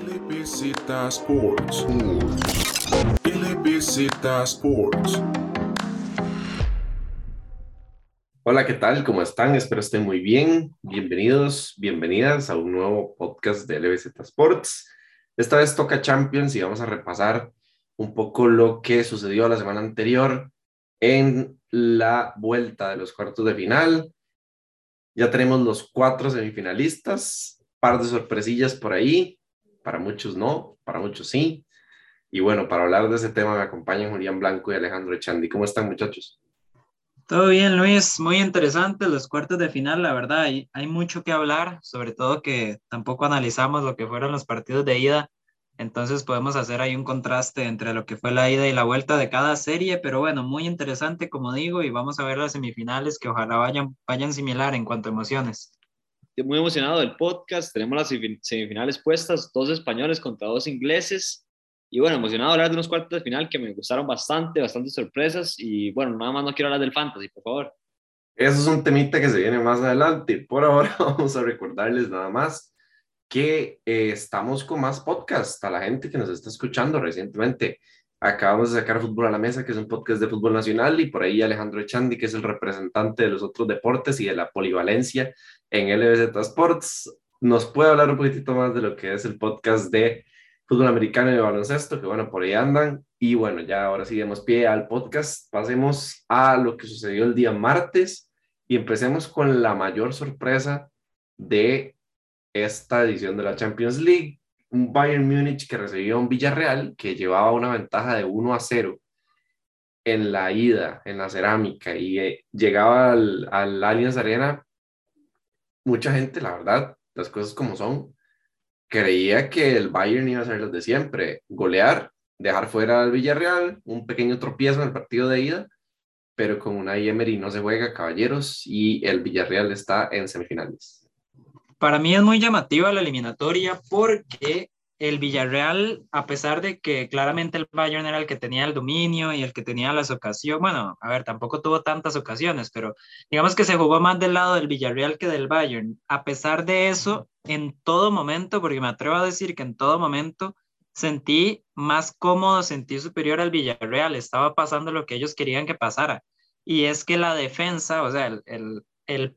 LBZ Sports. Sports. Hola, ¿qué tal? ¿Cómo están? Espero estén muy bien. Bienvenidos, bienvenidas a un nuevo podcast de LBZ Sports. Esta vez toca Champions y vamos a repasar un poco lo que sucedió la semana anterior en la vuelta de los cuartos de final. Ya tenemos los cuatro semifinalistas, par de sorpresillas por ahí, para muchos no, para muchos sí. Y bueno, para hablar de ese tema me acompañan Julián Blanco y Alejandro Echandi. ¿Cómo están muchachos? Todo bien, Luis. Muy interesante los cuartos de final, la verdad. Hay, mucho que hablar, sobre todo que tampoco analizamos lo que fueron los partidos de ida. Entonces podemos hacer ahí un contraste entre lo que fue la ida y la vuelta de cada serie, pero bueno, muy interesante, como digo, y vamos a ver las semifinales que ojalá vayan, vayan similar en cuanto a emociones. Muy emocionado del podcast, tenemos las semifinales puestas, dos españoles contra dos ingleses, y bueno, emocionado de hablar de unos cuartos de final que me gustaron bastante, bastantes sorpresas, y bueno, nada más no quiero hablar del fantasy, por favor. Eso es un temita que se viene más adelante. Por ahora vamos a recordarles nada más que eh, estamos con más podcasts a la gente que nos está escuchando recientemente. Acabamos de sacar Fútbol a la Mesa, que es un podcast de fútbol nacional, y por ahí Alejandro Echandi, que es el representante de los otros deportes y de la polivalencia en LBZ Sports, nos puede hablar un poquitito más de lo que es el podcast de fútbol americano y de baloncesto, que bueno, por ahí andan. Y bueno, ya ahora sí damos pie al podcast. Pasemos a lo que sucedió el día martes y empecemos con la mayor sorpresa de esta edición de la Champions League. Un Bayern Múnich que recibió un Villarreal que llevaba una ventaja de 1 a 0 en la ida, en la cerámica, y eh, llegaba al, al Allianz Arena. Mucha gente, la verdad, las cosas como son, creía que el Bayern iba a ser los de siempre, golear, dejar fuera al Villarreal, un pequeño tropiezo en el partido de ida, pero con una Emery no se juega, caballeros, y el Villarreal está en semifinales. Para mí es muy llamativa la eliminatoria porque el Villarreal, a pesar de que claramente el Bayern era el que tenía el dominio y el que tenía las ocasiones, bueno, a ver, tampoco tuvo tantas ocasiones, pero digamos que se jugó más del lado del Villarreal que del Bayern. A pesar de eso, en todo momento, porque me atrevo a decir que en todo momento sentí más cómodo, sentí superior al Villarreal, estaba pasando lo que ellos querían que pasara. Y es que la defensa, o sea, el, el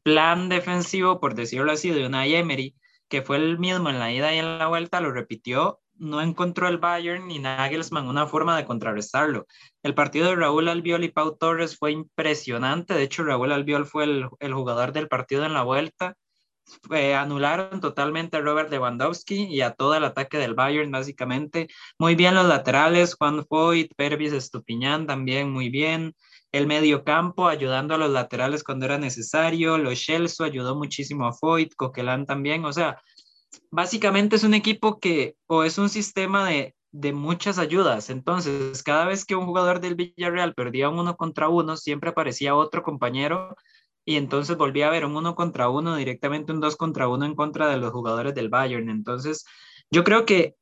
plan defensivo, por decirlo así, de una Emery, que fue el mismo en la ida y en la vuelta, lo repitió, no encontró el Bayern ni Nagelsmann una forma de contrarrestarlo. El partido de Raúl Albiol y Pau Torres fue impresionante, de hecho Raúl Albiol fue el, jugador del partido en la vuelta. anularon totalmente a Robert Lewandowski y a todo el ataque del Bayern, básicamente. Muy bien los laterales, Juan Foyt, Pervis Estupiñán también muy bien el medio campo, ayudando a los laterales cuando era necesario, los Shelso ayudó muchísimo a Foyt, Coquelin también, o sea, básicamente es un equipo que, o es un sistema de, de muchas ayudas, entonces cada vez que un jugador del Villarreal perdía un uno contra uno, siempre aparecía otro compañero y entonces volvía a haber un uno contra uno, directamente un dos contra uno en contra de los jugadores del Bayern, entonces yo creo que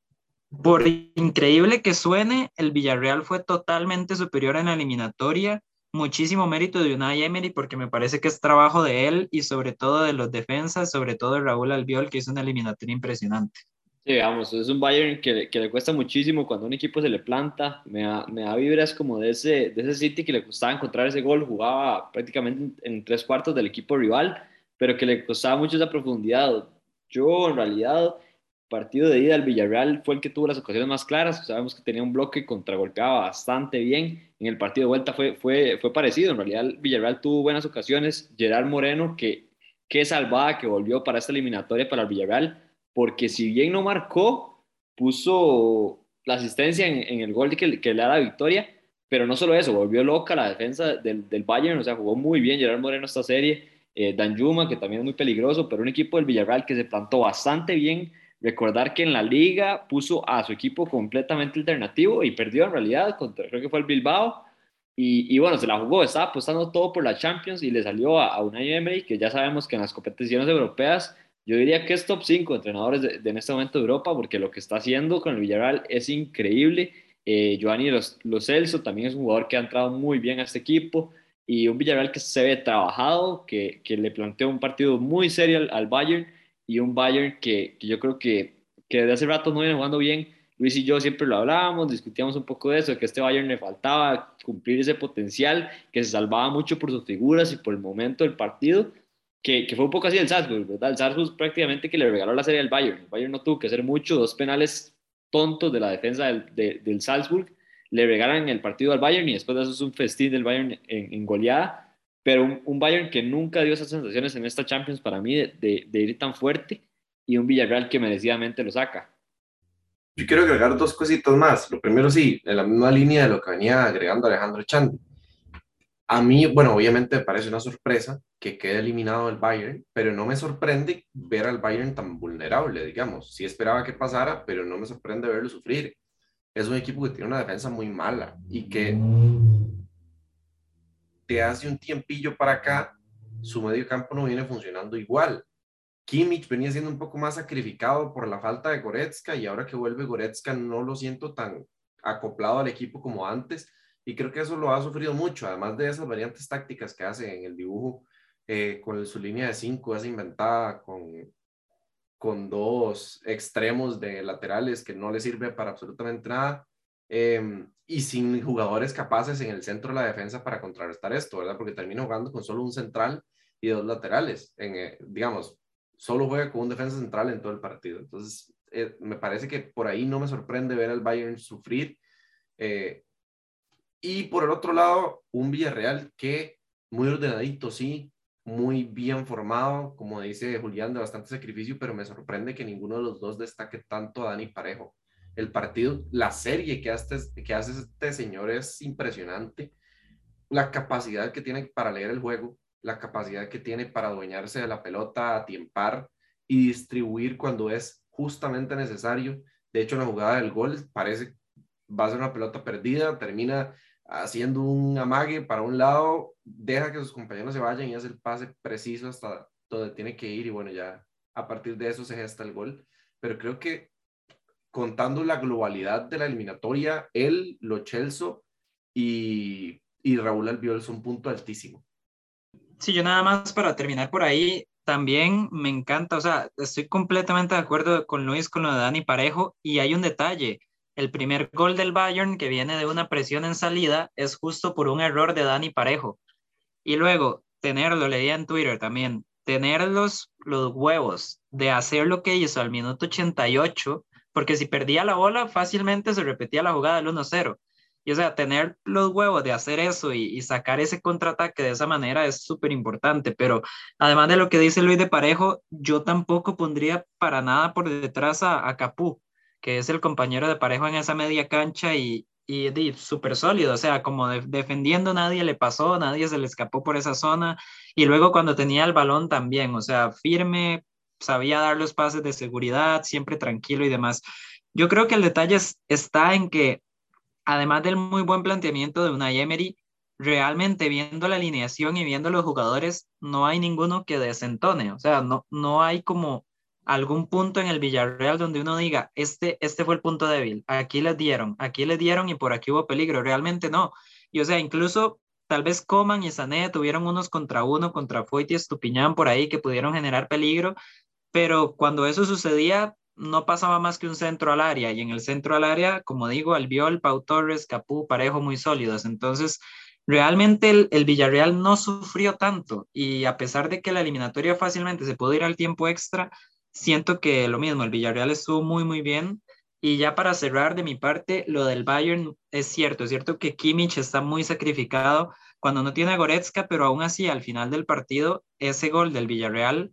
por increíble que suene, el Villarreal fue totalmente superior en la eliminatoria muchísimo mérito de Unai Emery porque me parece que es trabajo de él y sobre todo de los defensas, sobre todo de Raúl Albiol, que es una eliminatoria impresionante. Sí, vamos, es un Bayern que, que, le cuesta muchísimo cuando un equipo se le planta. Me da, me da vibras como de ese, de ese City que le costaba encontrar ese gol, jugaba prácticamente en, tres cuartos del equipo rival, pero que le costaba mucho esa profundidad. Yo, en realidad, partido de ida, el Villarreal fue el que tuvo las ocasiones más claras. Sabemos que tenía un bloque que contragolpeaba bastante bien. En el partido de vuelta fue, fue, fue parecido. En realidad, Villarreal tuvo buenas ocasiones. Gerard Moreno, que qué salvada que volvió para esta eliminatoria para el Villarreal, porque si bien no marcó, puso la asistencia en, el gol que, que, le da la victoria, pero no solo eso, volvió loca la defensa del, del Bayern, o sea, jugó muy bien Gerard Moreno esta serie. Eh, Dan Yuma, que también es muy peligroso, pero un equipo del Villarreal que se plantó bastante bien Recordar que en la liga puso a su equipo completamente alternativo y perdió en realidad contra, creo que fue el Bilbao. Y, bueno, se la jugó, estaba apostando todo por la Champions y le salió a, a una Emery, que ya sabemos que en las competiciones europeas, yo diría que es top 5 entrenadores de, en este momento de Europa, porque lo que está haciendo con el Villarreal es increíble. Eh, Giovanni Los, Celso también es un jugador que ha entrado muy bien a este equipo y un Villarreal que se ve trabajado, que, que le planteó un partido muy serio al, al Bayern y un Bayern que, yo creo que, que de hace rato no viene jugando bien. Luis y yo siempre lo hablábamos, discutíamos un poco de eso, que a este Bayern le faltaba cumplir ese potencial, que se salvaba mucho por sus figuras y por el momento del partido, que, que fue un poco así el Salzburg, ¿verdad? El Salzburg prácticamente que le regaló la serie al Bayern. El Bayern no tuvo que hacer mucho, dos penales tontos de la defensa del, del Salzburg, le regalan el partido al Bayern y después de eso es un festín del Bayern en, en goleada pero un, Bayern que nunca dio esas sensaciones en esta Champions para mí de, ir tan fuerte y un Villarreal que merecidamente lo saca. Yo quiero agregar dos cositas más. Lo primero, sí, en la misma línea de lo que venía agregando Alejandro Chandi. A mí, bueno, obviamente me parece una sorpresa que quede eliminado el Bayern, pero no me sorprende ver al Bayern tan vulnerable, digamos. Sí esperaba que pasara, pero no me sorprende verlo sufrir. Es un equipo que tiene una defensa muy mala y que hace un tiempillo para acá, su medio campo no viene funcionando igual. Kimmich venía siendo un poco más sacrificado por la falta de Goretzka y ahora que vuelve Goretzka no lo siento tan acoplado al equipo como antes y creo que eso lo ha sufrido mucho, además de esas variantes tácticas que hace en el dibujo eh, con su línea de cinco, esa inventada con, con dos extremos de laterales que no le sirve para absolutamente nada. Em, y sin jugadores capaces en el centro de la defensa para contrarrestar esto, ¿verdad? Porque termina jugando con solo un central y dos laterales. En, eh, digamos, solo juega con un defensa central en todo el partido. Entonces, eh, me parece que por ahí no me sorprende ver al Bayern sufrir. Eh, y por el otro lado, un Villarreal que muy ordenadito, sí, muy bien formado, como dice Julián, de bastante sacrificio, pero me sorprende que ninguno de los dos destaque tanto a Dani Parejo el partido, la serie que hace, que hace este señor es impresionante. La capacidad que tiene para leer el juego, la capacidad que tiene para adueñarse de la pelota, a tiempar y distribuir cuando es justamente necesario. De hecho, la jugada del gol parece va a ser una pelota perdida, termina haciendo un amague para un lado, deja que sus compañeros se vayan y hace el pase preciso hasta donde tiene que ir y bueno, ya a partir de eso se gesta el gol. Pero creo que contando la globalidad de la eliminatoria, él, Lo Chelso y, Raúl Albiol son un punto altísimo. Sí, yo nada más para terminar por ahí, también me encanta, o sea, estoy completamente de acuerdo con Luis con lo de Dani Parejo y hay un detalle, el primer gol del Bayern que viene de una presión en salida es justo por un error de Dani Parejo. Y luego, tenerlo, leía en Twitter también, tener los, los huevos de hacer lo que hizo al minuto 88 porque si perdía la bola, fácilmente se repetía la jugada del 1-0. Y o sea, tener los huevos de hacer eso y, sacar ese contraataque de esa manera es súper importante. Pero además de lo que dice Luis de Parejo, yo tampoco pondría para nada por detrás a, a Capú, que es el compañero de Parejo en esa media cancha y, y, súper sólido. O sea, como defendiendo, nadie le pasó, nadie se le escapó por esa zona. Y luego cuando tenía el balón también, o sea, firme, sabía dar los pases de seguridad, siempre tranquilo y demás. Yo creo que el detalle está en que, además del muy buen planteamiento de una Emery, realmente viendo la alineación y viendo los jugadores, no hay ninguno que desentone. O sea, no, no hay como algún punto en el Villarreal donde uno diga, este, este fue el punto débil, aquí les dieron, aquí les dieron y por aquí hubo peligro. Realmente no. Y o sea, incluso tal vez Coman y Sané tuvieron unos contra uno, contra Foyt y Estupiñán por ahí que pudieron generar peligro, pero cuando eso sucedía, no pasaba más que un centro al área, y en el centro al área, como digo, Albiol, Pau Torres, Capú, Parejo muy sólidos. Entonces, realmente el, Villarreal no sufrió tanto, y a pesar de que la eliminatoria fácilmente se pudo ir al tiempo extra, siento que lo mismo, el Villarreal estuvo muy, muy bien. Y ya para cerrar de mi parte, lo del Bayern es cierto, es cierto que Kimmich está muy sacrificado cuando no tiene a Goretzka, pero aún así al final del partido, ese gol del Villarreal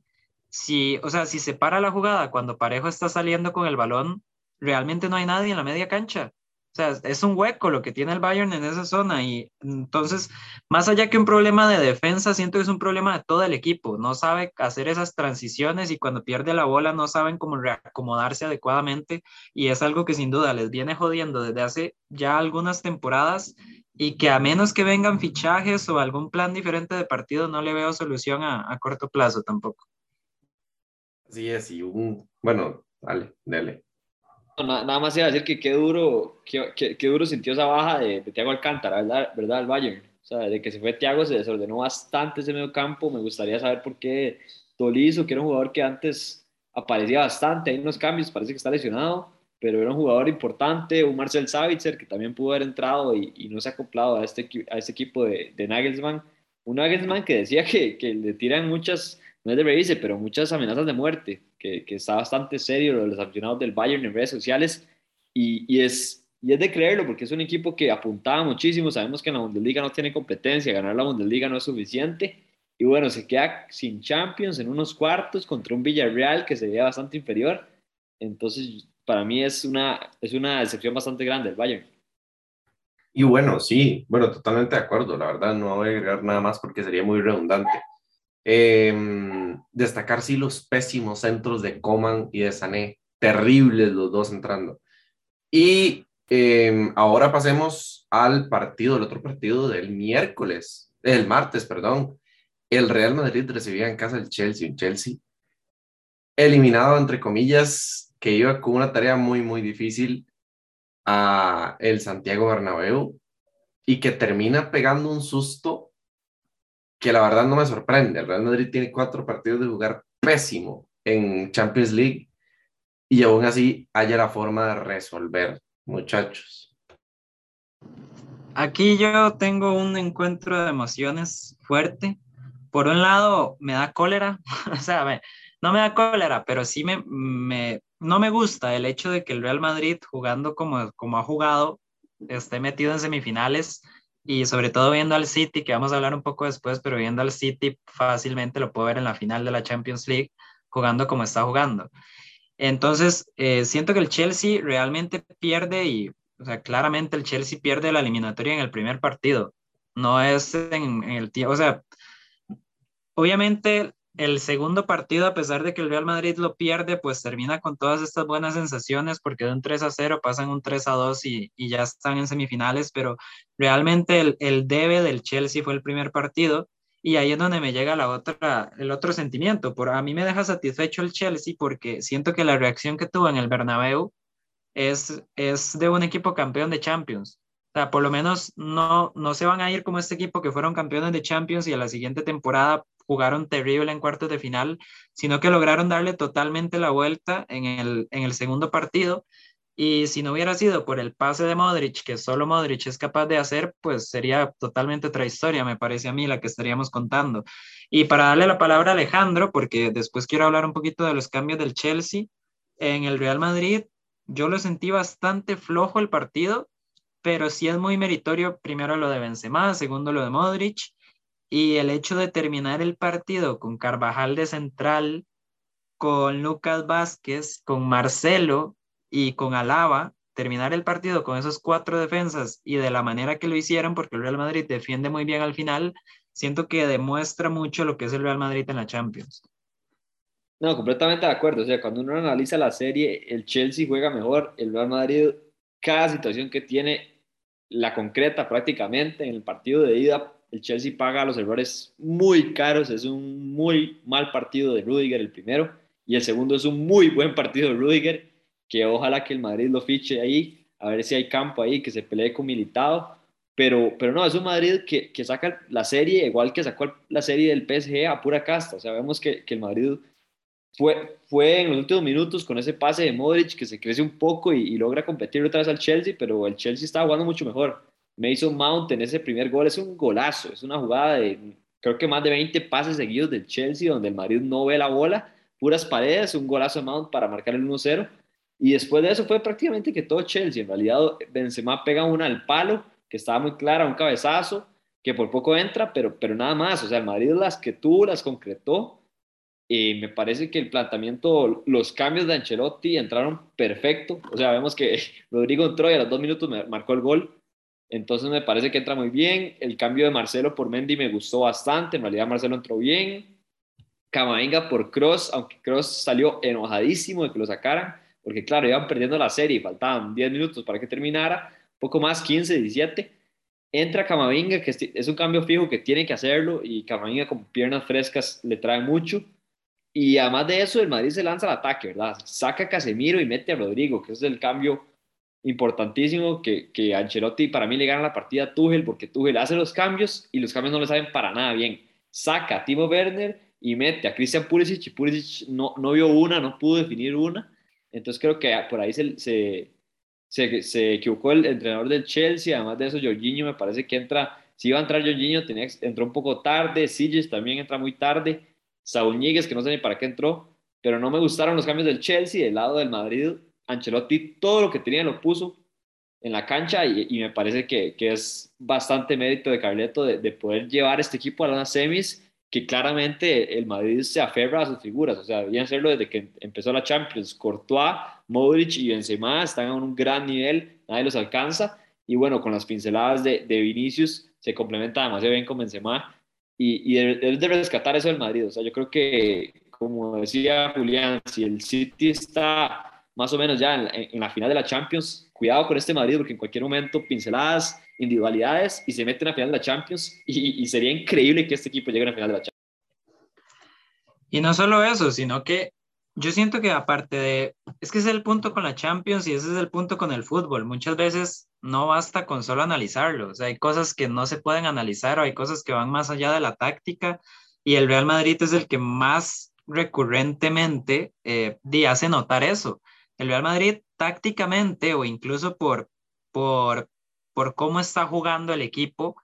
si, o sea, si se para la jugada cuando Parejo está saliendo con el balón, realmente no hay nadie en la media cancha. O sea, es un hueco lo que tiene el Bayern en esa zona y entonces, más allá que un problema de defensa, siento que es un problema de todo el equipo. No sabe hacer esas transiciones y cuando pierde la bola no saben cómo reacomodarse adecuadamente y es algo que sin duda les viene jodiendo desde hace ya algunas temporadas y que a menos que vengan fichajes o algún plan diferente de partido, no le veo solución a, a corto plazo tampoco. Así es, y un, bueno, dale, dale. nada más iba a decir que qué duro, qué, qué, duro sintió esa baja de, de Thiago Alcántara, ¿verdad? ¿verdad? El Bayern. O sea, de que se fue Thiago se desordenó bastante ese medio campo. Me gustaría saber por qué Tolizo, que era un jugador que antes aparecía bastante, hay unos cambios, parece que está lesionado, pero era un jugador importante, un Marcel Savitzer que también pudo haber entrado y, no se ha acoplado a este, a este equipo de, de Nagelsmann. Un Nagelsmann que decía que, que le tiran muchas, no es de reírse, pero muchas amenazas de muerte, que, que está bastante serio lo de los aficionados del Bayern en redes sociales y, y, es, y es de creerlo porque es un equipo que apuntaba muchísimo, sabemos que en la Bundesliga no tiene competencia, ganar la Bundesliga no es suficiente y bueno, se queda sin Champions en unos cuartos contra un Villarreal que se veía bastante inferior. Entonces, para mí es una, es una decepción bastante grande el Bayern. Y bueno, sí, bueno, totalmente de acuerdo. La verdad, no voy a agregar nada más porque sería muy redundante. Em, destacar, sí, los pésimos centros de Coman y de Sané. Terribles los dos entrando. Y em, ahora pasemos al partido, el otro partido del miércoles, el martes, perdón. El Real Madrid recibía en casa el Chelsea, un Chelsea eliminado, entre comillas, que iba con una tarea muy, muy difícil a el Santiago Bernabéu y que termina pegando un susto que la verdad no me sorprende. El Real Madrid tiene cuatro partidos de jugar pésimo en Champions League y aún así haya la forma de resolver, muchachos. Aquí yo tengo un encuentro de emociones fuerte. Por un lado, me da cólera, o sea, no me da cólera, pero sí me, me, no me gusta el hecho de que el Real Madrid, jugando como, como ha jugado, esté metido en semifinales y sobre todo viendo al City, que vamos a hablar un poco después, pero viendo al City fácilmente lo puedo ver en la final de la Champions League, jugando como está jugando. Entonces, eh, siento que el Chelsea realmente pierde y, o sea, claramente el Chelsea pierde la eliminatoria en el primer partido. No es en, en el tiempo, o sea, obviamente el segundo partido, a pesar de que el Real Madrid lo pierde, pues termina con todas estas buenas sensaciones porque de un 3 a 0 pasan un 3 a 2 y, ya están en semifinales, pero realmente el, el, debe del Chelsea fue el primer partido y ahí es donde me llega la otra, el otro sentimiento. Por, a mí me deja satisfecho el Chelsea porque siento que la reacción que tuvo en el Bernabéu es, es de un equipo campeón de Champions. O sea, por lo menos no, no se van a ir como este equipo que fueron campeones de Champions y a la siguiente temporada jugaron terrible en cuartos de final, sino que lograron darle totalmente la vuelta en el, en el segundo partido. Y si no hubiera sido por el pase de Modric, que solo Modric es capaz de hacer, pues sería totalmente otra historia, me parece a mí, la que estaríamos contando. Y para darle la palabra a Alejandro, porque después quiero hablar un poquito de los cambios del Chelsea, en el Real Madrid yo lo sentí bastante flojo el partido, pero sí es muy meritorio primero lo de Benzema, segundo lo de Modric, y el hecho de terminar el partido con Carvajal de central, con Lucas Vázquez, con Marcelo y con Alaba, terminar el partido con esos cuatro defensas y de la manera que lo hicieron, porque el Real Madrid defiende muy bien al final, siento que demuestra mucho lo que es el Real Madrid en la Champions. No, completamente de acuerdo. O sea, cuando uno analiza la serie, el Chelsea juega mejor, el Real Madrid, cada situación que tiene, la concreta prácticamente en el partido de ida el Chelsea paga los errores muy caros, es un muy mal partido de Rudiger el primero, y el segundo es un muy buen partido de Rudiger, que ojalá que el Madrid lo fiche ahí, a ver si hay campo ahí, que se pelee con Militado, pero, pero no, es un Madrid que, que saca la serie, igual que sacó la serie del PSG a pura casta, o sea, vemos que, que el Madrid fue, fue en los últimos minutos con ese pase de Modric que se crece un poco y, logra competir otra vez al Chelsea, pero el Chelsea está jugando mucho mejor. Mason Mount en ese primer gol es un golazo, es una jugada de creo que más de 20 pases seguidos del Chelsea donde el Madrid no ve la bola, puras paredes, un golazo de Mount para marcar el 1-0 y después de eso fue prácticamente que todo Chelsea, en realidad Benzema pega una al palo que estaba muy clara, un cabezazo que por poco entra, pero, pero nada más, o sea, el Madrid las que tuvo las concretó y me parece que el planteamiento, los cambios de Ancelotti entraron perfecto, o sea, vemos que Rodrigo entró y a los dos minutos marcó el gol, entonces me parece que entra muy bien. El cambio de Marcelo por Mendy me gustó bastante. En realidad Marcelo entró bien. Camavinga por Cross, aunque Cross salió enojadísimo de que lo sacaran, porque claro, iban perdiendo la serie, faltaban 10 minutos para que terminara, poco más, 15, 17. Entra Camavinga, que es un cambio fijo que tiene que hacerlo, y Camavinga con piernas frescas le trae mucho. Y además de eso, el Madrid se lanza al ataque, ¿verdad? Saca a Casemiro y mete a Rodrigo, que es el cambio importantísimo que, que Ancelotti para mí le gana la partida a Tuchel porque Tuchel hace los cambios y los cambios no le saben para nada bien. Saca a Timo Werner y mete a Christian Pulisic y Pulisic no, no vio una, no pudo definir una. Entonces creo que por ahí se, se, se, se equivocó el entrenador del Chelsea. Además de eso, Jorginho me parece que entra, si iba a entrar Jorginho, tenía, entró un poco tarde. Siges también entra muy tarde. Saúl Ñíguez, que no sé ni para qué entró, pero no me gustaron los cambios del Chelsea, del lado del Madrid. Ancelotti todo lo que tenía lo puso en la cancha y, me parece que, que, es bastante mérito de Carleto de, de poder llevar este equipo a las semis que claramente el Madrid se aferra a sus figuras, o sea, debían hacerlo desde que empezó la Champions. Courtois, Modric y Benzema están a un gran nivel, nadie los alcanza, y bueno, con las pinceladas de, de Vinicius se complementa demasiado bien con Benzema, y, es de rescatar eso del Madrid, o sea, yo creo que, como decía Julián, si el City está más o menos ya en, la final de la Champions, cuidado con este Madrid, porque en cualquier momento pinceladas, individualidades y se mete en la final de la Champions y, sería increíble que este equipo llegue a la final de la Champions. Y no solo eso, sino que yo siento que aparte de, es que ese es el punto con la Champions y ese es el punto con el fútbol. Muchas veces no basta con solo analizarlo, o sea, hay cosas que no se pueden analizar o hay cosas que van más allá de la táctica y el Real Madrid es el que más recurrentemente eh, hace notar eso. El Real Madrid tácticamente o incluso por, por por cómo está jugando el equipo,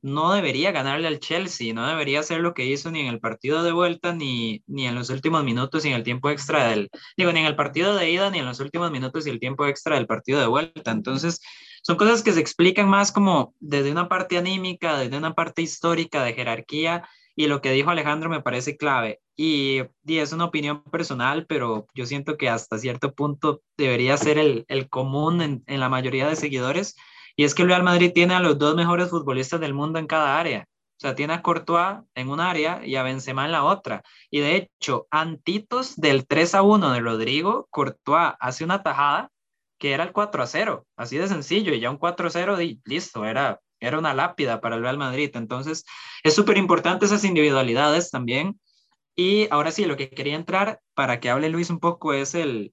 no debería ganarle al Chelsea, no debería hacer lo que hizo ni en el partido de vuelta, ni, ni en los últimos minutos, ni en el tiempo extra del, digo, ni en el partido de ida, ni en los últimos minutos y el tiempo extra del partido de vuelta. Entonces, son cosas que se explican más como desde una parte anímica, desde una parte histórica de jerarquía, y lo que dijo Alejandro me parece clave. Y, y es una opinión personal, pero yo siento que hasta cierto punto debería ser el, el común en, en la mayoría de seguidores y es que el Real Madrid tiene a los dos mejores futbolistas del mundo en cada área. O sea, tiene a Courtois en un área y a Benzema en la otra. Y de hecho, antitos del 3 a 1 de Rodrigo, Courtois hace una tajada que era el 4 a 0, así de sencillo, y ya un 4 a 0 y listo, era, era una lápida para el Real Madrid. Entonces, es súper importante esas individualidades también. Y ahora sí, lo que quería entrar para que hable Luis un poco es el,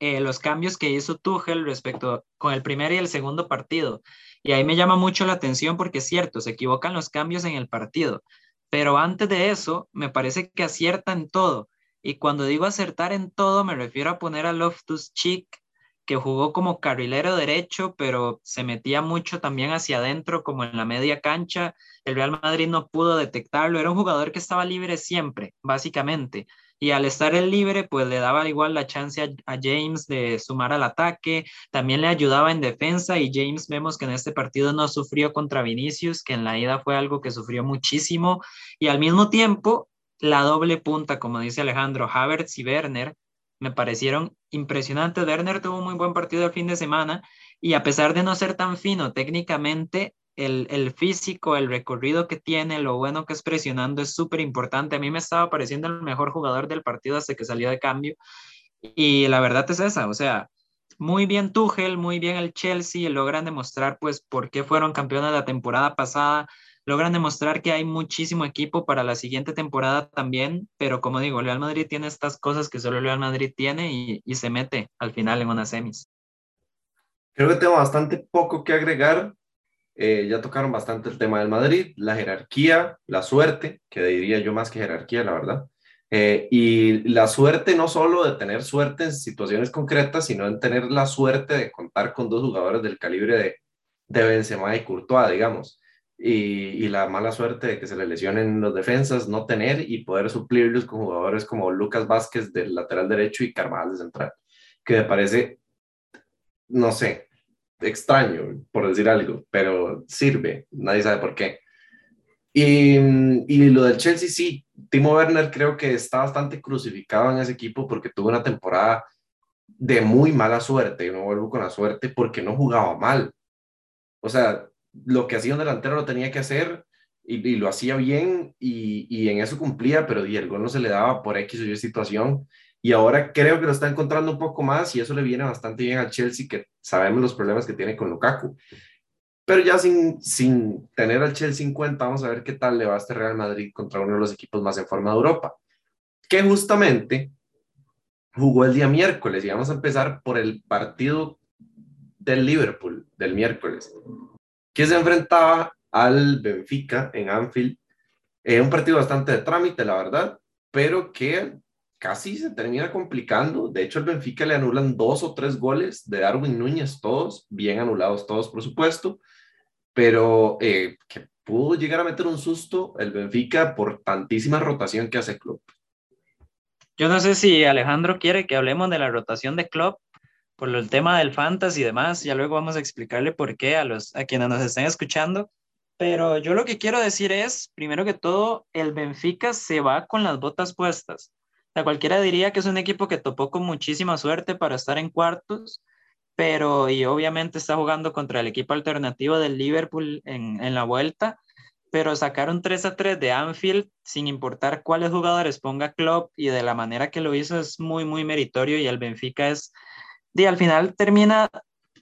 eh, los cambios que hizo Tuchel respecto con el primer y el segundo partido. Y ahí me llama mucho la atención porque es cierto, se equivocan los cambios en el partido, pero antes de eso me parece que acierta en todo. Y cuando digo acertar en todo, me refiero a poner a Loftus Cheek, que jugó como carrilero derecho, pero se metía mucho también hacia adentro, como en la media cancha. El Real Madrid no pudo detectarlo. Era un jugador que estaba libre siempre, básicamente y al estar el libre, pues le daba igual la chance a, James de sumar al ataque, también le ayudaba en defensa y James vemos que en este partido no sufrió contra Vinicius, que en la ida fue algo que sufrió muchísimo y al mismo tiempo la doble punta, como dice Alejandro, Havertz y Werner, me parecieron impresionantes. Werner tuvo un muy buen partido el fin de semana y a pesar de no ser tan fino técnicamente, el, físico, el recorrido que tiene, lo bueno que es presionando es súper importante. A mí me estaba pareciendo el mejor jugador del partido hasta que salió de cambio. Y la verdad es esa, o sea, muy bien Tuchel, muy bien el Chelsea, logran demostrar pues por qué fueron campeones la temporada pasada, logran demostrar que hay muchísimo equipo para la siguiente temporada también, pero como digo, el Real Madrid tiene estas cosas que solo el Real Madrid tiene y, y se mete al final en una semis. Creo que tengo bastante poco que agregar eh, ya tocaron bastante el tema del Madrid, la jerarquía, la suerte, que diría yo más que jerarquía, la verdad. Eh, y la suerte no solo de tener suerte en situaciones concretas, sino en tener la suerte de contar con dos jugadores del calibre de, de Benzema y Courtois, digamos. Y, y, la mala suerte de que se le lesionen los defensas, no tener y poder suplirlos con jugadores como Lucas Vázquez del lateral derecho y Carvajal de central, que me parece, no sé, extraño, por decir algo, pero sirve, nadie sabe por qué. Y, y, lo del Chelsea, sí, Timo Werner creo que está bastante crucificado en ese equipo porque tuvo una temporada de muy mala suerte, y no vuelvo con la suerte porque no jugaba mal. O sea, lo que hacía un delantero lo tenía que hacer y, lo hacía bien y, y, en eso cumplía, pero y el gol no se le daba por X o Y situación. Y ahora creo que lo está encontrando un poco más y eso le viene bastante bien al Chelsea, que sabemos los problemas que tiene con Lukaku. Pero ya sin, sin tener al Chelsea en cuenta, vamos a ver qué tal le va a este Real Madrid contra uno de los equipos más en forma de Europa, que justamente jugó el día miércoles. Y vamos a empezar por el partido del Liverpool del miércoles, que se enfrentaba al Benfica en Anfield Es un partido bastante de trámite, la verdad, pero que casi se termina complicando. De hecho, el Benfica le anulan dos o tres goles de Darwin Núñez, todos bien anulados, todos por supuesto, pero eh, que pudo llegar a meter un susto el Benfica por tantísima rotación que hace Club. Yo no sé si Alejandro quiere que hablemos de la rotación de Club por el tema del fantasy y demás. Ya luego vamos a explicarle por qué a, los, a quienes nos estén escuchando. Pero yo lo que quiero decir es, primero que todo, el Benfica se va con las botas puestas. O sea, cualquiera diría que es un equipo que topó con muchísima suerte para estar en cuartos, pero y obviamente está jugando contra el equipo alternativo del Liverpool en, en la vuelta, pero sacar un 3 a 3 de Anfield sin importar cuáles jugadores ponga Klopp y de la manera que lo hizo es muy, muy meritorio y el Benfica es, y al final termina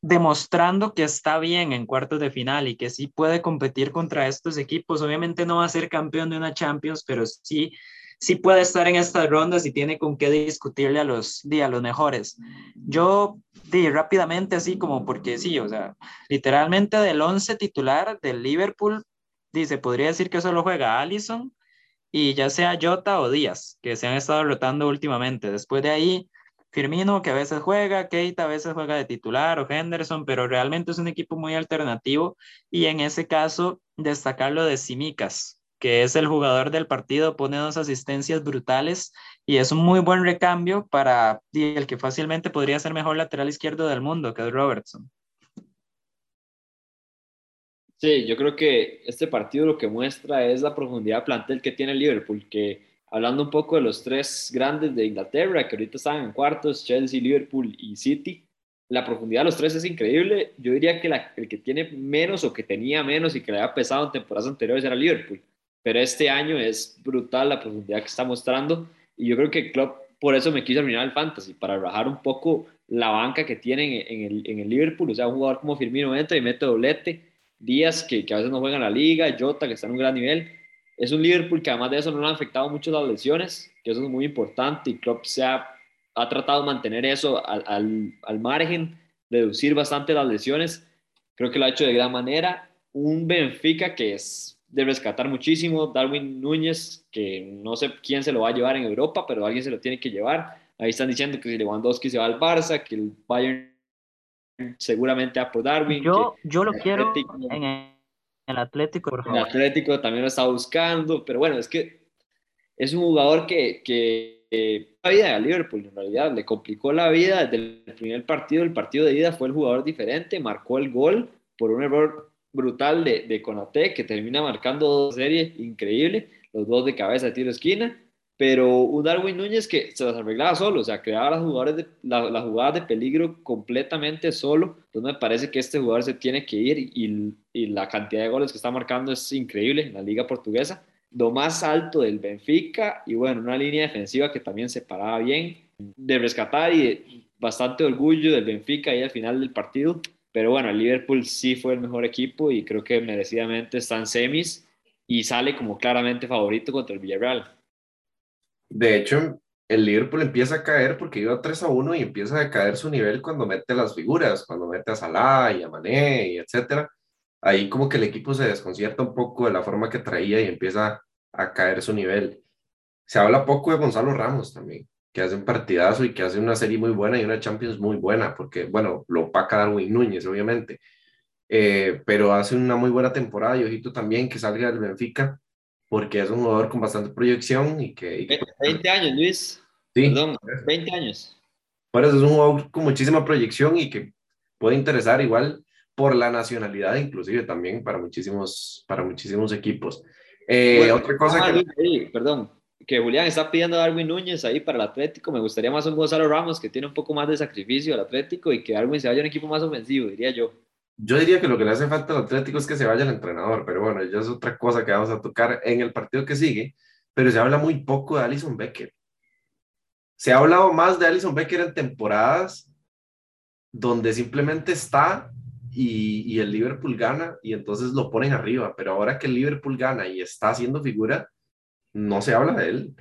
demostrando que está bien en cuartos de final y que sí puede competir contra estos equipos. Obviamente no va a ser campeón de una Champions, pero sí, sí puede estar en estas rondas y tiene con qué discutirle a los, a los mejores. Yo di rápidamente así como porque sí, o sea, literalmente del 11 titular del Liverpool, dice, podría decir que solo juega Allison y ya sea Jota o Díaz, que se han estado rotando últimamente. Después de ahí, Firmino, que a veces juega, Keita a veces juega de titular o Henderson, pero realmente es un equipo muy alternativo y en ese caso destacarlo de Simicas, que es el jugador del partido, pone dos asistencias brutales y es un muy buen recambio para el que fácilmente podría ser mejor lateral izquierdo del mundo, que es Robertson. Sí, yo creo que este partido lo que muestra es la profundidad de plantel que tiene Liverpool, que hablando un poco de los tres grandes de Inglaterra, que ahorita están en cuartos, Chelsea, Liverpool y City, la profundidad de los tres es increíble. Yo diría que el que tiene menos o que tenía menos y que le había pesado en temporadas anteriores era Liverpool. Pero este año es brutal la profundidad que está mostrando y yo creo que Klopp por eso me quiso arruinar el fantasy, para bajar un poco la banca que tienen en el, en el Liverpool. O sea, un jugador como Firmino entra y mete doblete. Díaz, que, que a veces no juega en la liga, Jota, que está en un gran nivel es un Liverpool que además de eso no le han afectado mucho las lesiones, que eso es muy importante y Klopp se ha, ha tratado de mantener eso al, al, al, margen, reducir bastante las lesiones. Creo que lo ha hecho de gran manera. Un Benfica que es de rescatar muchísimo, Darwin Núñez, que no sé quién se lo va a llevar en Europa, pero alguien se lo tiene que llevar. Ahí están diciendo que si Lewandowski se va al Barça, que el Bayern seguramente va por Darwin. Yo, yo lo quiero en el Atlético, por favor. El Atlético también lo está buscando, pero bueno, es que es un jugador que, que la vida de Liverpool en realidad le complicó la vida desde el primer partido. El partido de ida fue el jugador diferente, marcó el gol por un error brutal de, de Conate que termina marcando dos series increíbles, los dos de cabeza de tiro esquina pero un Darwin Núñez que se las arreglaba solo, o sea, creaba las jugadas de, la, jugadas de peligro completamente solo. Entonces me parece que este jugador se tiene que ir y, y, la cantidad de goles que está marcando es increíble en la liga portuguesa. Lo más alto del Benfica y bueno, una línea defensiva que también se paraba bien de rescatar y bastante orgullo del Benfica ahí al final del partido. Pero bueno, el Liverpool sí fue el mejor equipo y creo que merecidamente está en semis y sale como claramente favorito contra el Villarreal. De hecho, el Liverpool empieza a caer porque iba 3 a 1 y empieza a caer su nivel cuando mete las figuras, cuando mete a Salah y a Mané y etcétera. Ahí como que el equipo se desconcierta un poco de la forma que traía y empieza a caer su nivel. Se habla poco de Gonzalo Ramos también, que hace un partidazo y que hace una serie muy buena y una Champions muy buena, porque, bueno, lo opaca Darwin Núñez, obviamente, eh, pero hace una muy buena temporada y ojito también que salga del Benfica porque es un jugador con bastante proyección y que... 20 años, Luis. Sí. Perdón, 20 años. Por eso es un jugador con muchísima proyección y que puede interesar igual por la nacionalidad, inclusive también para muchísimos, para muchísimos equipos. Eh, otra cosa ah, que... perdón, que Julián está pidiendo a Darwin Núñez ahí para el Atlético. Me gustaría más un Gonzalo Ramos que tiene un poco más de sacrificio al Atlético y que Darwin se vaya a un equipo más ofensivo, diría yo. Yo diría que lo que le hace falta al Atlético es que se vaya el entrenador, pero bueno, ya es otra cosa que vamos a tocar en el partido que sigue, pero se habla muy poco de Alison Becker. Se ha hablado más de Alison Becker en temporadas donde simplemente está y, y, el Liverpool gana y entonces lo ponen arriba, pero ahora que el Liverpool gana y está haciendo figura, no se habla de él.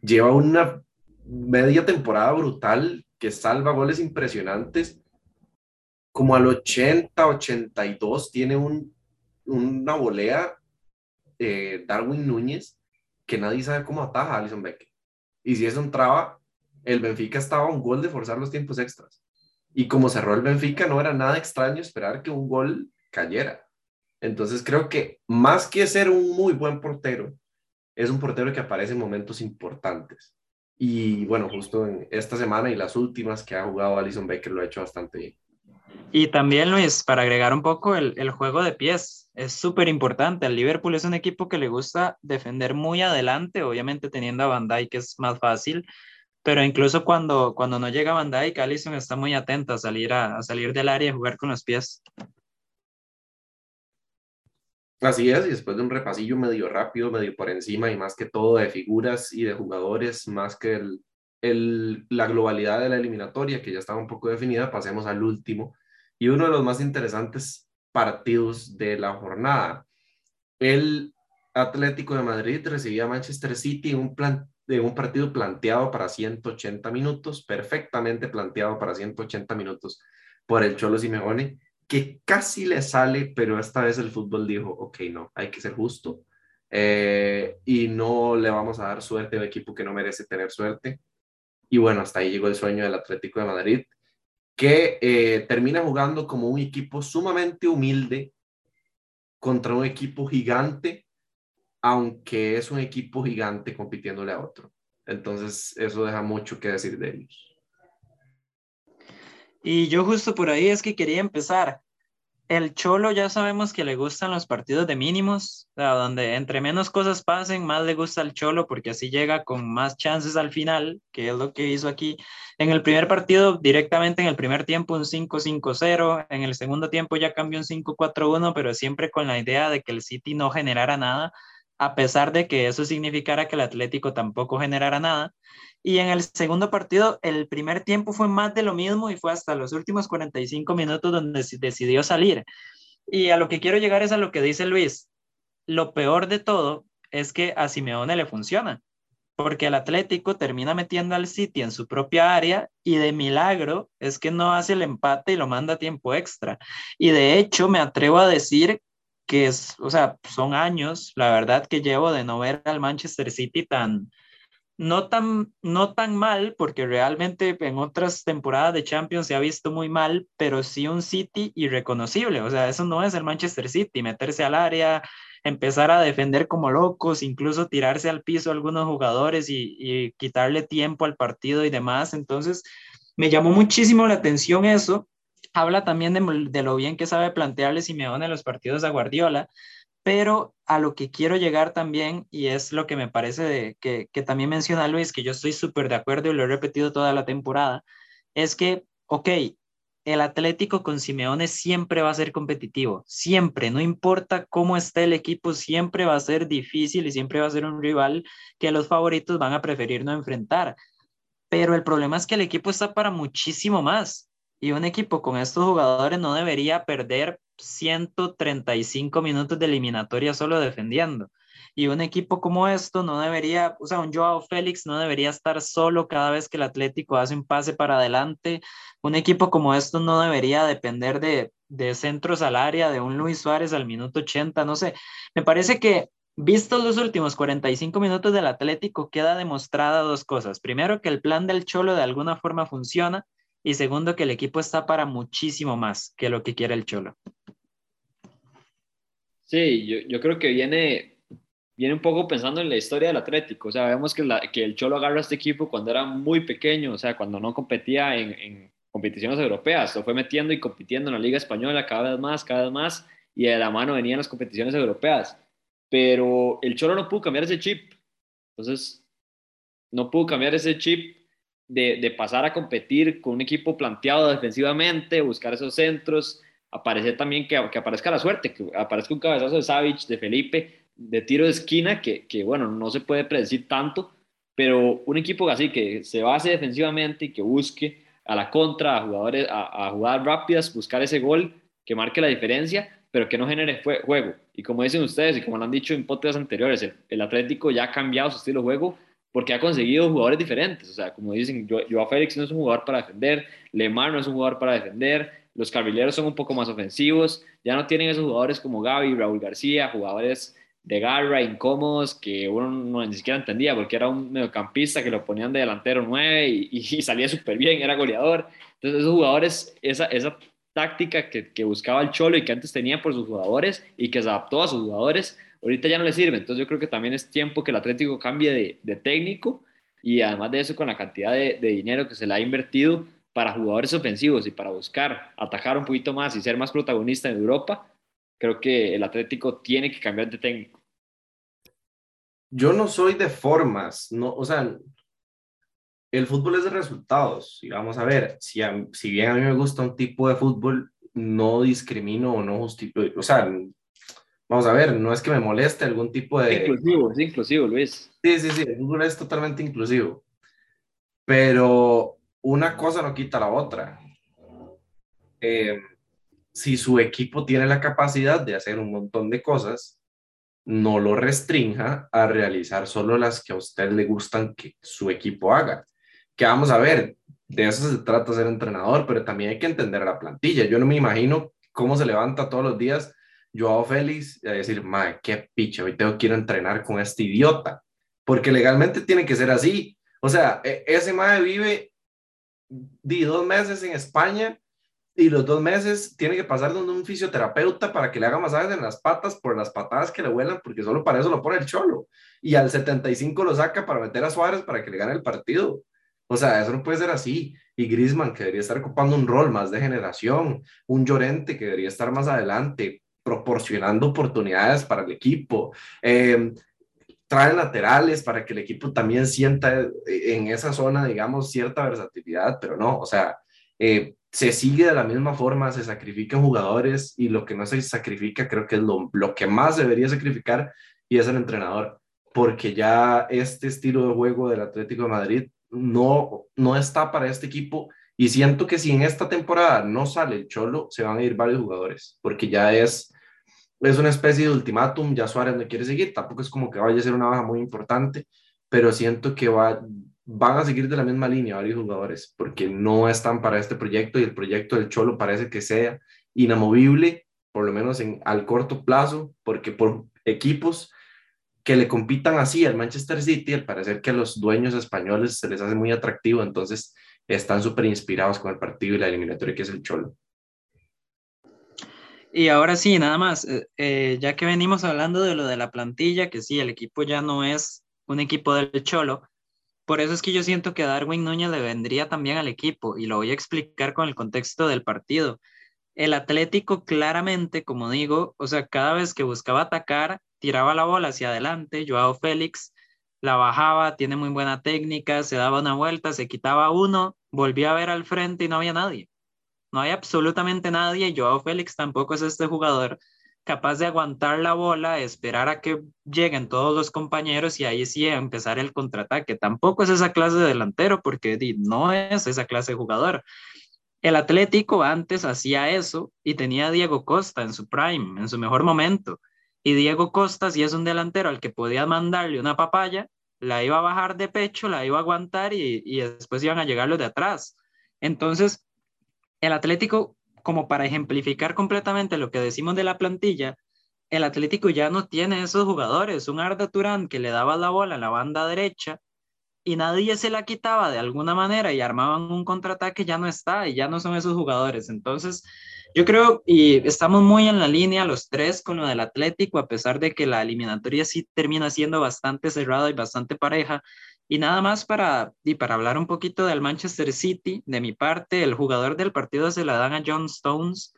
Lleva una media temporada brutal que salva goles impresionantes como al 80, 82 tiene un, una volea eh, Darwin Núñez que nadie sabe cómo ataja a Alison Becker. Y si eso entraba, el Benfica estaba a un gol de forzar los tiempos extras. Y como cerró el Benfica, no era nada extraño esperar que un gol cayera. Entonces creo que más que ser un muy buen portero, es un portero que aparece en momentos importantes. Y bueno, justo en esta semana y las últimas que ha jugado Alison Becker lo ha hecho bastante bien. Y también, Luis, para agregar un poco el, el juego de pies, es súper importante. El Liverpool es un equipo que le gusta defender muy adelante, obviamente teniendo a Van Dijk es más fácil, pero incluso cuando, cuando no llega Van Dijk, Allison está muy atenta a salir, a, salir del área y jugar con los pies. Así es, y después de un repasillo medio rápido, medio por encima y más que todo de figuras y de jugadores, más que el, el, la globalidad de la eliminatoria, que ya estaba un poco definida, pasemos al último y uno de los más interesantes partidos de la jornada. El Atlético de Madrid recibía a Manchester City en un, plan, de un partido planteado para 180 minutos, perfectamente planteado para 180 minutos por el Cholo Simeone que casi le sale, pero esta vez el fútbol dijo, ok, no, hay que ser justo eh, y no le vamos a dar suerte a un equipo que no merece tener suerte. Y bueno, hasta ahí llegó el sueño del Atlético de Madrid, que eh, termina jugando como un equipo sumamente humilde contra un equipo gigante, aunque es un equipo gigante compitiéndole a otro. Entonces, eso deja mucho que decir de ellos. Y yo justo por ahí es que quería empezar. El Cholo ya sabemos que le gustan los partidos de mínimos, o donde entre menos cosas pasen, más le gusta al Cholo porque así llega con más chances al final, que es lo que hizo aquí. En el primer partido, directamente en el primer tiempo, un 5-5-0, en el segundo tiempo ya cambió un 5-4-1, pero siempre con la idea de que el City no generara nada, a pesar de que eso significara que el Atlético tampoco generara nada. Y en el segundo partido, el primer tiempo fue más de lo mismo y fue hasta los últimos 45 minutos donde decidió salir. Y a lo que quiero llegar es a lo que dice Luis. Lo peor de todo es que a Simeone le funciona, porque el Atlético termina metiendo al City en su propia área y de milagro es que no hace el empate y lo manda a tiempo extra. Y de hecho me atrevo a decir que es, o sea, son años, la verdad que llevo de no ver al Manchester City tan, no tan, no tan mal, porque realmente en otras temporadas de Champions se ha visto muy mal, pero sí un City irreconocible. O sea, eso no es el Manchester City, meterse al área, empezar a defender como locos, incluso tirarse al piso a algunos jugadores y, quitarle tiempo al partido y demás. Entonces, me llamó muchísimo la atención eso. Habla también de, de lo bien que sabe plantearle Simeone los partidos a Guardiola pero a lo que quiero llegar también, y es lo que me parece de, que, que también menciona Luis, que yo estoy súper de acuerdo y lo he repetido toda la temporada, es que, ok, el Atlético con Simeone siempre va a ser competitivo, siempre, no importa cómo esté el equipo, siempre va a ser difícil y siempre va a ser un rival que los favoritos van a preferir no enfrentar. Pero el problema es que el equipo está para muchísimo más y un equipo con estos jugadores no debería perder 135 minutos de eliminatoria solo defendiendo. Y un equipo como esto no debería, o sea, un Joao Félix no debería estar solo cada vez que el Atlético hace un pase para adelante. Un equipo como esto no debería depender de, de centros al área, de un Luis Suárez al minuto 80, no sé. Me parece que Vistos los últimos 45 minutos del Atlético, queda demostrada dos cosas. Primero, que el plan del Cholo de alguna forma funciona y segundo, que el equipo está para muchísimo más que lo que quiere el Cholo. Sí, yo, yo creo que viene, viene un poco pensando en la historia del Atlético. O sea, vemos que, el Cholo agarra este equipo cuando era muy pequeño, o sea, cuando no competía en, en competiciones europeas. Lo fue metiendo y compitiendo en la Liga Española cada vez más, cada vez más, y de la mano venían las competiciones europeas. Pero el Cholo no pudo cambiar ese chip. Entonces, no pudo cambiar ese chip de, pasar a competir con un equipo planteado defensivamente, buscar esos centros, aparecer también que, aparezca la suerte, que aparezca un cabezazo de Savage, de Felipe, de tiro de esquina, que, bueno, no se puede predecir tanto, pero un equipo así que se base defensivamente y que busque a la contra, a jugadores, a, jugar rápidas, buscar ese gol que marque la diferencia, pero que no genere juego. Y como dicen ustedes y como lo han dicho en podcasts anteriores, el, el Atlético ya ha cambiado su estilo de juego porque ha conseguido jugadores diferentes. O sea, como dicen, Joao Félix no es un jugador para defender, Lemar no es un jugador para defender, los carrileros son un poco más ofensivos, ya no tienen esos jugadores como Gaby, Raúl García, jugadores de garra, incómodos, que uno no ni siquiera entendía, porque era un mediocampista que lo ponían de delantero 9 y, y salía súper bien, era goleador. Entonces esos jugadores, esa, esa táctica que, que, buscaba el Cholo y que antes tenía por sus jugadores y que se adaptó a sus jugadores, ahorita ya no le sirve. Entonces yo creo que también es tiempo que el Atlético cambie de, de técnico y además de eso con la cantidad de, de, dinero que se le ha invertido para jugadores ofensivos y para buscar atacar un poquito más y ser más protagonista en Europa, creo que el Atlético tiene que cambiar de técnico. Yo no soy de formas, no, o sea, el fútbol es de resultados. Y vamos a ver, si, a, si bien a mí me gusta un tipo de fútbol, no discrimino o no justifico, o sea, vamos a ver, no es que me moleste algún tipo de... Inclusivo, es inclusivo, Luis. Sí, sí, sí, fútbol es totalmente inclusivo. Pero una cosa no quita la otra. Eh, si su equipo tiene la capacidad de hacer un montón de cosas, no lo restrinja a realizar solo las que a usted le gustan que su equipo haga. Que vamos a ver, de eso se trata ser entrenador, pero también hay que entender la plantilla. Yo no me imagino cómo se levanta todos los días Joao Félix a decir, madre, qué picha, hoy tengo que entrenar con este idiota, porque legalmente tiene que ser así. O sea, e, ese madre vive di dos meses en España y los dos meses tiene que pasar donde un fisioterapeuta para que le haga masajes en las patas por las patadas que le vuelan, porque solo para eso lo pone el cholo. Y al 75 lo saca para meter a Suárez para que le gane el partido. O sea, eso no puede ser así. Y Grisman, que debería estar ocupando un rol más de generación, un Llorente que debería estar más adelante, proporcionando oportunidades para el equipo. Eh, laterales para que el equipo también sienta eh, en esa zona, digamos, cierta versatilidad, pero no, o sea, eh, se sigue de la misma forma, se sacrifican jugadores y lo que no se sacrifica creo que es lo, lo que más debería sacrificar y es el entrenador, porque ya este estilo de juego del Atlético de Madrid no, no está para este equipo y siento que si en esta temporada no sale el Cholo, se van a ir varios jugadores, porque ya es, es una especie de ultimátum, ya Suárez no quiere seguir, tampoco es como que vaya a ser una baja muy importante, pero siento que va, van a seguir de la misma línea varios jugadores, porque no están para este proyecto y el proyecto del Cholo parece que sea inamovible, por lo menos en, al corto plazo, porque por equipos que le compitan así al Manchester City, al parecer que a los dueños españoles se les hace muy atractivo, entonces están súper inspirados con el partido y la eliminatoria que es el Cholo. Y ahora sí, nada más, eh, eh, ya que venimos hablando de lo de la plantilla, que sí, el equipo ya no es un equipo del Cholo, por eso es que yo siento que Darwin Núñez le vendría también al equipo y lo voy a explicar con el contexto del partido. El Atlético claramente, como digo, o sea, cada vez que buscaba atacar, tiraba la bola hacia adelante, Joao Félix la bajaba, tiene muy buena técnica, se daba una vuelta, se quitaba uno, volvía a ver al frente y no había nadie. No hay absolutamente nadie Joao Félix tampoco es este jugador capaz de aguantar la bola, esperar a que lleguen todos los compañeros y ahí sí empezar el contraataque. Tampoco es esa clase de delantero porque no es esa clase de jugador. El Atlético antes hacía eso y tenía a Diego Costa en su prime, en su mejor momento. Y Diego Costa, si es un delantero al que podía mandarle una papaya, la iba a bajar de pecho, la iba a aguantar y, y después iban a llegar los de atrás. Entonces, el Atlético como para ejemplificar completamente lo que decimos de la plantilla, el Atlético ya no tiene esos jugadores. Un Arda Turán que le daba la bola en la banda derecha y nadie se la quitaba de alguna manera y armaban un contraataque, ya no está y ya no son esos jugadores. Entonces, yo creo, y estamos muy en la línea los tres con lo del Atlético, a pesar de que la eliminatoria sí termina siendo bastante cerrada y bastante pareja. Y nada más para, y para hablar un poquito del Manchester City, de mi parte, el jugador del partido se la dan a John Stones,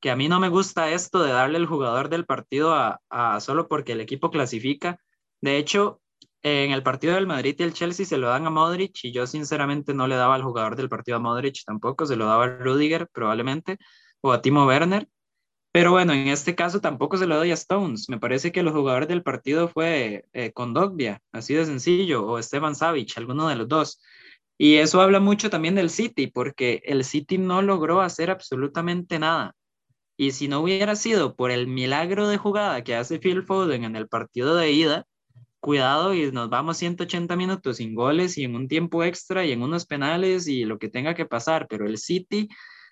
que a mí no me gusta esto de darle el jugador del partido a, a solo porque el equipo clasifica. De hecho, en el partido del Madrid y el Chelsea se lo dan a Modric y yo sinceramente no le daba al jugador del partido a Modric tampoco, se lo daba a Rudiger probablemente o a Timo Werner. Pero bueno, en este caso tampoco se lo doy a Stones. Me parece que los jugadores del partido fue eh, Condogbia, así de sencillo, o Esteban Savic, alguno de los dos. Y eso habla mucho también del City, porque el City no logró hacer absolutamente nada. Y si no hubiera sido por el milagro de jugada que hace Phil Foden en el partido de ida, cuidado y nos vamos 180 minutos sin goles y en un tiempo extra y en unos penales y lo que tenga que pasar. Pero el City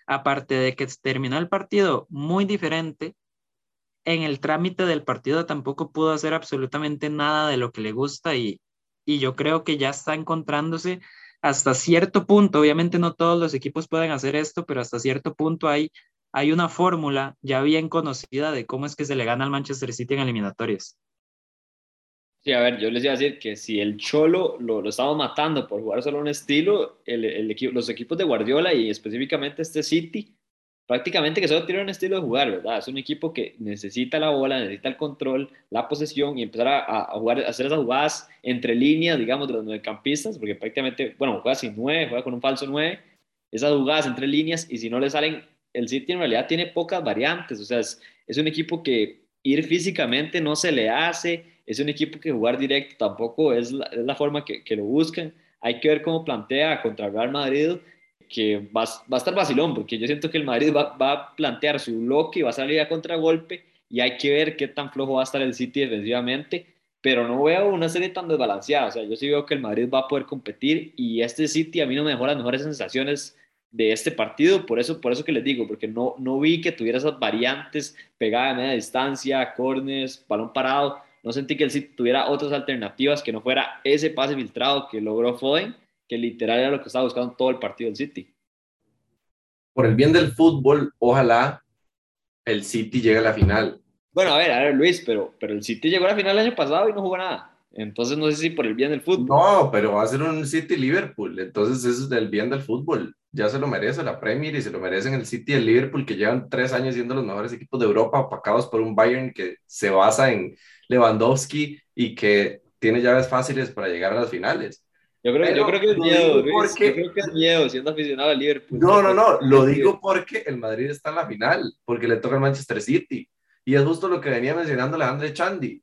aparte de que terminó el partido muy diferente, en el trámite del partido tampoco pudo hacer absolutamente nada de lo que le gusta y, y yo creo que ya está encontrándose hasta cierto punto, obviamente no todos los equipos pueden hacer esto, pero hasta cierto punto hay, hay una fórmula ya bien conocida de cómo es que se le gana al Manchester City en eliminatorias. Sí, a ver, yo les iba a decir que si el Cholo lo, lo estamos matando por jugar solo un estilo, el, el equipo, los equipos de Guardiola y específicamente este City, prácticamente que solo tiene un estilo de jugar, ¿verdad? Es un equipo que necesita la bola, necesita el control, la posesión y empezar a, a jugar, a hacer esas jugadas entre líneas, digamos, de los nuevecampistas, porque prácticamente, bueno, juega sin nueve, juega con un falso nueve, esas jugadas entre líneas y si no le salen, el City en realidad tiene pocas variantes, o sea, es, es un equipo que ir físicamente no se le hace, es un equipo que jugar directo tampoco es la, forma que, lo buscan. Hay que ver cómo plantea contra Real Madrid, que va, va, a estar vacilón, porque yo siento que el Madrid va, a plantear su bloque y va a salir a contragolpe, y hay que ver qué tan flojo va a estar el City defensivamente, pero no veo una serie tan desbalanceada. O sea, yo sí veo que el Madrid va a poder competir, y este City a mí no me dejó las mejores sensaciones de este partido, por eso, por eso que les digo, porque no, no vi que tuviera esas variantes, pegada a media distancia, corners, balón parado, no sentí que el City tuviera otras alternativas que no fuera ese pase filtrado que logró Foden, que literal era lo que estaba buscando todo el partido del City. Por el bien del fútbol, ojalá el City llegue a la final. Bueno, a ver, a ver, Luis, pero, pero el City llegó a la final el año pasado y no jugó nada. Entonces no sé si por el bien del fútbol. No, pero va a ser un City Liverpool. Entonces eso es del bien del fútbol. Ya se lo merece la Premier y se lo merecen el City y el Liverpool, que llevan tres años siendo los mejores equipos de Europa, opacados por un Bayern que se basa en Lewandowski y que tiene llaves fáciles para llegar a las finales. Yo creo, yo creo que es miedo, Luis, porque... yo creo que es miedo siendo aficionado al Liverpool. No, no, no, lo digo porque el Madrid está en la final, porque le toca al Manchester City. Y es justo lo que venía mencionando Alejandro Chandi.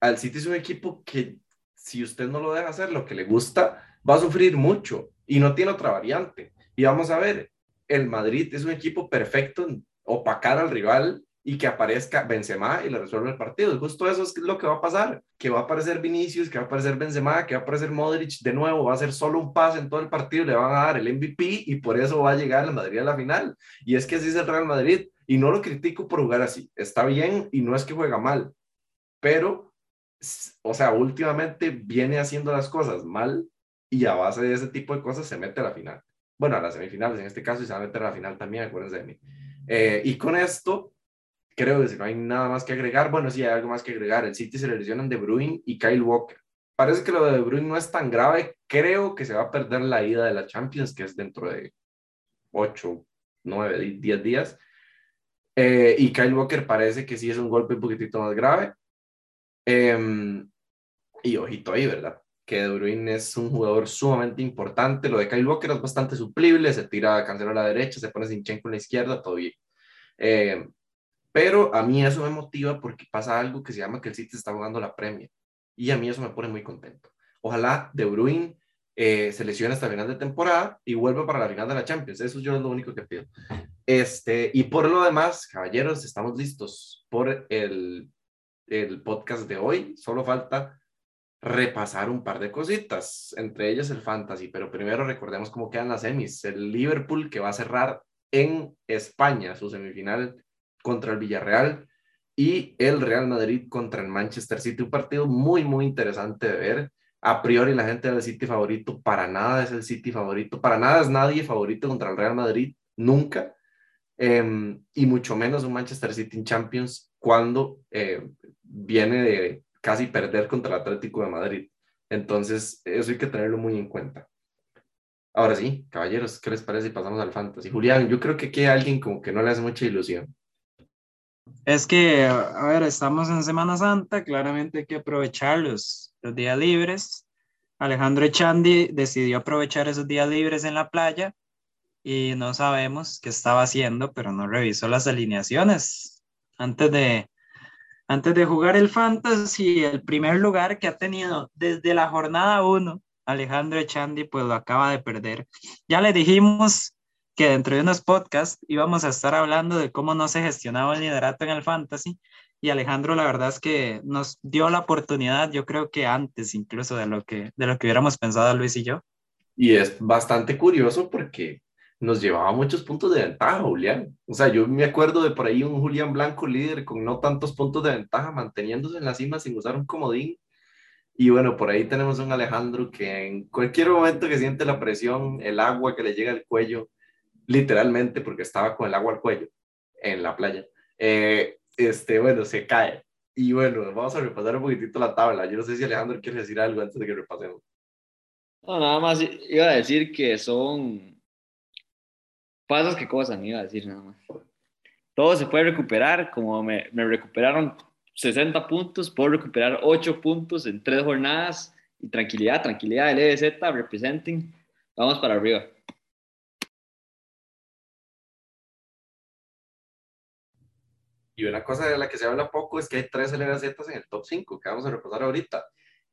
Al City es un equipo que si usted no lo deja hacer lo que le gusta, va a sufrir mucho y no tiene otra variante. Y vamos a ver, el Madrid es un equipo perfecto en opacar al rival y que aparezca Benzema y le resuelve el partido. Justo eso es lo que va a pasar, que va a aparecer Vinicius, que va a aparecer Benzema, que va a aparecer Modric de nuevo, va a hacer solo un pase en todo el partido, le van a dar el MVP y por eso va a llegar el Madrid a la final. Y es que así es el Real Madrid y no lo critico por jugar así, está bien y no es que juega mal, pero, o sea, últimamente viene haciendo las cosas mal y a base de ese tipo de cosas se mete a la final. Bueno, a las semifinales en este caso y se va a meter a la final también, acuérdense de mí. Eh, y con esto creo que no hay nada más que agregar, bueno, sí hay algo más que agregar. El City se le lesionan De Bruyne y Kyle Walker. Parece que lo de De Bruyne no es tan grave. Creo que se va a perder la ida de la Champions, que es dentro de 8, 9, 10 días. Eh, y Kyle Walker parece que sí es un golpe un poquitito más grave. Eh, y ojito ahí, ¿verdad? Que De Bruyne es un jugador sumamente importante. Lo de Kyle Walker es bastante suplible. Se tira Cancelo a la derecha, se pone Sinchenko en la izquierda, todo bien. Eh, pero a mí eso me motiva porque pasa algo que se llama que el City está jugando la Premier. Y a mí eso me pone muy contento. Ojalá De Bruyne eh, se lesione hasta final de temporada y vuelva para la final de la Champions. Eso yo es lo único que pido. Este, y por lo demás, caballeros, estamos listos por el, el podcast de hoy. Solo falta repasar un par de cositas, entre ellas el fantasy, pero primero recordemos cómo quedan las semis. El Liverpool que va a cerrar en España su semifinal contra el Villarreal y el Real Madrid contra el Manchester City. Un partido muy, muy interesante de ver. A priori la gente del City favorito, para nada es el City favorito, para nada es nadie favorito contra el Real Madrid, nunca. Eh, y mucho menos un Manchester City en Champions cuando eh, viene de casi perder contra el Atlético de Madrid. Entonces, eso hay que tenerlo muy en cuenta. Ahora sí, caballeros, ¿qué les parece si pasamos al fantasy? Julián, yo creo que aquí hay alguien como que no le hace mucha ilusión. Es que, a ver, estamos en Semana Santa, claramente hay que aprovechar los, los días libres. Alejandro Echandi decidió aprovechar esos días libres en la playa y no sabemos qué estaba haciendo, pero no revisó las alineaciones antes de, antes de jugar el Fantasy. El primer lugar que ha tenido desde la jornada 1, Alejandro Echandi, pues lo acaba de perder. Ya le dijimos que dentro de unos podcasts íbamos a estar hablando de cómo no se gestionaba el liderato en el fantasy y Alejandro la verdad es que nos dio la oportunidad, yo creo que antes incluso de lo que, de lo que hubiéramos pensado Luis y yo. Y es bastante curioso porque nos llevaba muchos puntos de ventaja, Julián. O sea, yo me acuerdo de por ahí un Julián Blanco líder con no tantos puntos de ventaja, manteniéndose en la cima sin usar un comodín. Y bueno, por ahí tenemos un Alejandro que en cualquier momento que siente la presión, el agua que le llega al cuello, literalmente porque estaba con el agua al cuello en la playa, eh, este, bueno, se cae. Y bueno, vamos a repasar un poquitito la tabla. Yo no sé si Alejandro quiere decir algo antes de que repasemos. No, nada más iba a decir que son pasos que cosas, iba a decir nada más. Todo se puede recuperar, como me, me recuperaron 60 puntos, puedo recuperar 8 puntos en 3 jornadas y tranquilidad, tranquilidad, el EBZ representing, vamos para arriba. Y una cosa de la que se habla poco es que hay tres LBZ en el top 5, que vamos a repasar ahorita.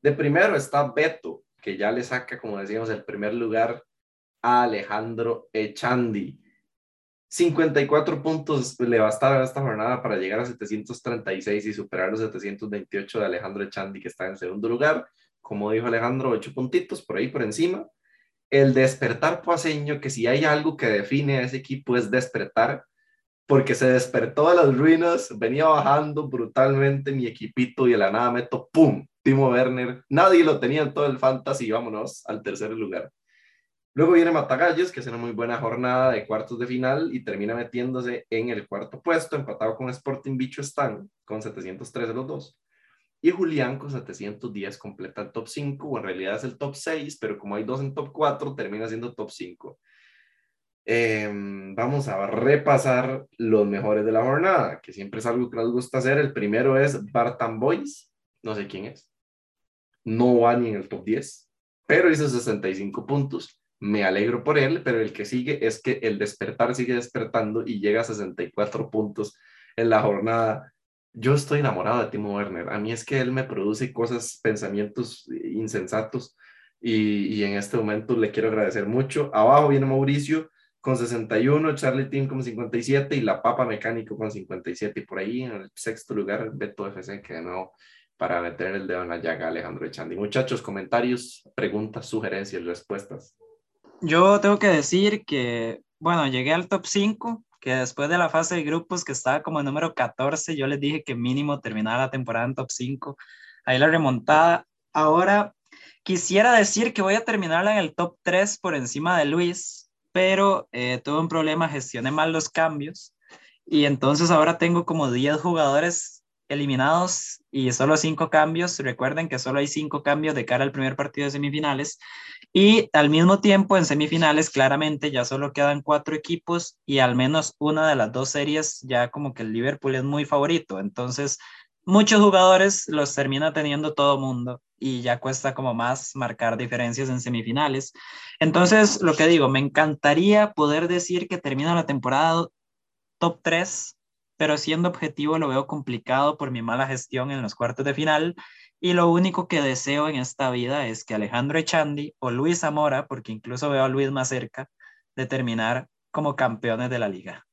De primero está Beto, que ya le saca, como decíamos, el primer lugar a Alejandro Echandi. 54 puntos le bastaron esta jornada para llegar a 736 y superar los 728 de Alejandro Echandi, que está en segundo lugar. Como dijo Alejandro, 8 puntitos por ahí por encima. El despertar poaseño, que si hay algo que define a ese equipo es despertar porque se despertó de las ruinas, venía bajando brutalmente mi equipito y de la nada meto, ¡pum! Timo Werner, nadie lo tenía en todo el fantasy, vámonos al tercer lugar. Luego viene Matagallos, que es una muy buena jornada de cuartos de final y termina metiéndose en el cuarto puesto, empatado con Sporting Bicho Stan, con 713 los dos. Y Julián con 710 completa el top 5, o en realidad es el top 6, pero como hay dos en top 4, termina siendo top 5. Em, vamos a repasar los mejores de la jornada, que siempre es algo que nos gusta hacer. El primero es Bartan Boys, no sé quién es. No va ni en el top 10, pero hizo 65 puntos. Me alegro por él, pero el que sigue es que el despertar sigue despertando y llega a 64 puntos en la jornada. Yo estoy enamorado de Timo Werner. A mí es que él me produce cosas, pensamientos insensatos y, y en este momento le quiero agradecer mucho. Abajo viene Mauricio con 61, Charlie Team con 57 y La Papa Mecánico con 57. Y por ahí en el sexto lugar, Beto FC, que de nuevo para meter el dedo en la llaga, Alejandro Echandi. Muchachos, comentarios, preguntas, sugerencias, respuestas. Yo tengo que decir que, bueno, llegué al top 5, que después de la fase de grupos, que estaba como el número 14, yo les dije que mínimo terminaba la temporada en top 5. Ahí la remontada. Ahora, quisiera decir que voy a terminarla en el top 3 por encima de Luis, pero eh, tuve un problema, gestioné mal los cambios y entonces ahora tengo como 10 jugadores eliminados y solo 5 cambios. Recuerden que solo hay 5 cambios de cara al primer partido de semifinales y al mismo tiempo en semifinales claramente ya solo quedan 4 equipos y al menos una de las dos series ya como que el Liverpool es muy favorito. Entonces muchos jugadores los termina teniendo todo mundo y ya cuesta como más marcar diferencias en semifinales. Entonces, lo que digo, me encantaría poder decir que termina la temporada top 3, pero siendo objetivo lo veo complicado por mi mala gestión en los cuartos de final y lo único que deseo en esta vida es que Alejandro Echandi o Luis Zamora, porque incluso veo a Luis más cerca, de terminar como campeones de la liga.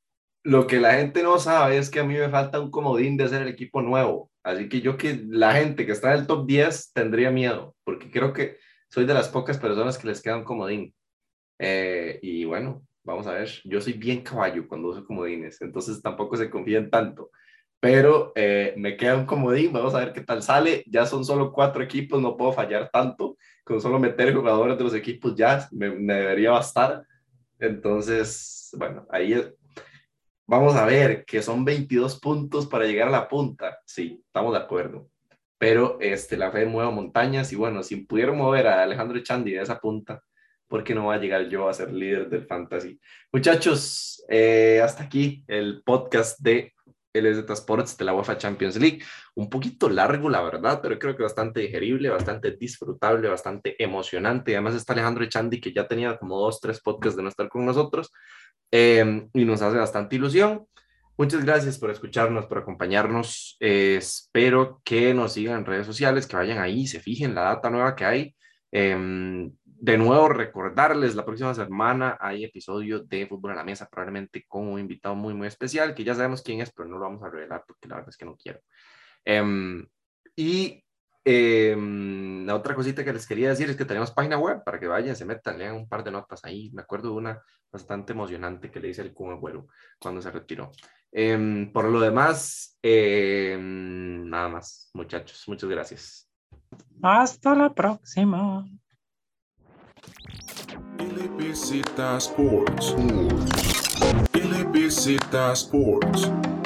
Lo que la gente no sabe es que a mí me falta un comodín de ser el equipo nuevo. Así que yo que la gente que está en el top 10 tendría miedo, porque creo que soy de las pocas personas que les queda un comodín. Eh, y bueno, vamos a ver, yo soy bien caballo cuando uso comodines, entonces tampoco se confíen tanto. Pero eh, me queda un comodín, vamos a ver qué tal sale. Ya son solo cuatro equipos, no puedo fallar tanto. Con solo meter jugadores de los equipos ya me, me debería bastar. Entonces, bueno, ahí Vamos a ver que son 22 puntos para llegar a la punta. Sí, estamos de acuerdo. Pero este, la fe mueve montañas y bueno, si pudieron mover a Alejandro Chandi de esa punta, ¿por qué no va a llegar yo a ser líder del fantasy? Muchachos, eh, hasta aquí el podcast de LZ Sports de la UEFA Champions League. Un poquito largo, la verdad, pero creo que bastante digerible, bastante disfrutable, bastante emocionante. Además está Alejandro Chandi, que ya tenía como dos, tres podcasts de no estar con nosotros. Em, y nos hace bastante ilusión. Muchas gracias por escucharnos, por acompañarnos. Eh, espero que nos sigan en redes sociales, que vayan ahí, se fijen la data nueva que hay. Em, de nuevo, recordarles, la próxima semana hay episodio de Fútbol en la Mesa, probablemente con un invitado muy, muy especial, que ya sabemos quién es, pero no lo vamos a revelar porque la verdad es que no quiero. Em, y Eh, la otra cosita que les quería decir es que tenemos página web para que vayan, se metan, lean un par de notas ahí. Me acuerdo de una bastante emocionante que le hice el Kun Agüero cuando se retiró. Eh, por lo demás, eh, nada más, muchachos. Muchas gracias. Hasta la próxima. LBZ Sports. LBZ Sports.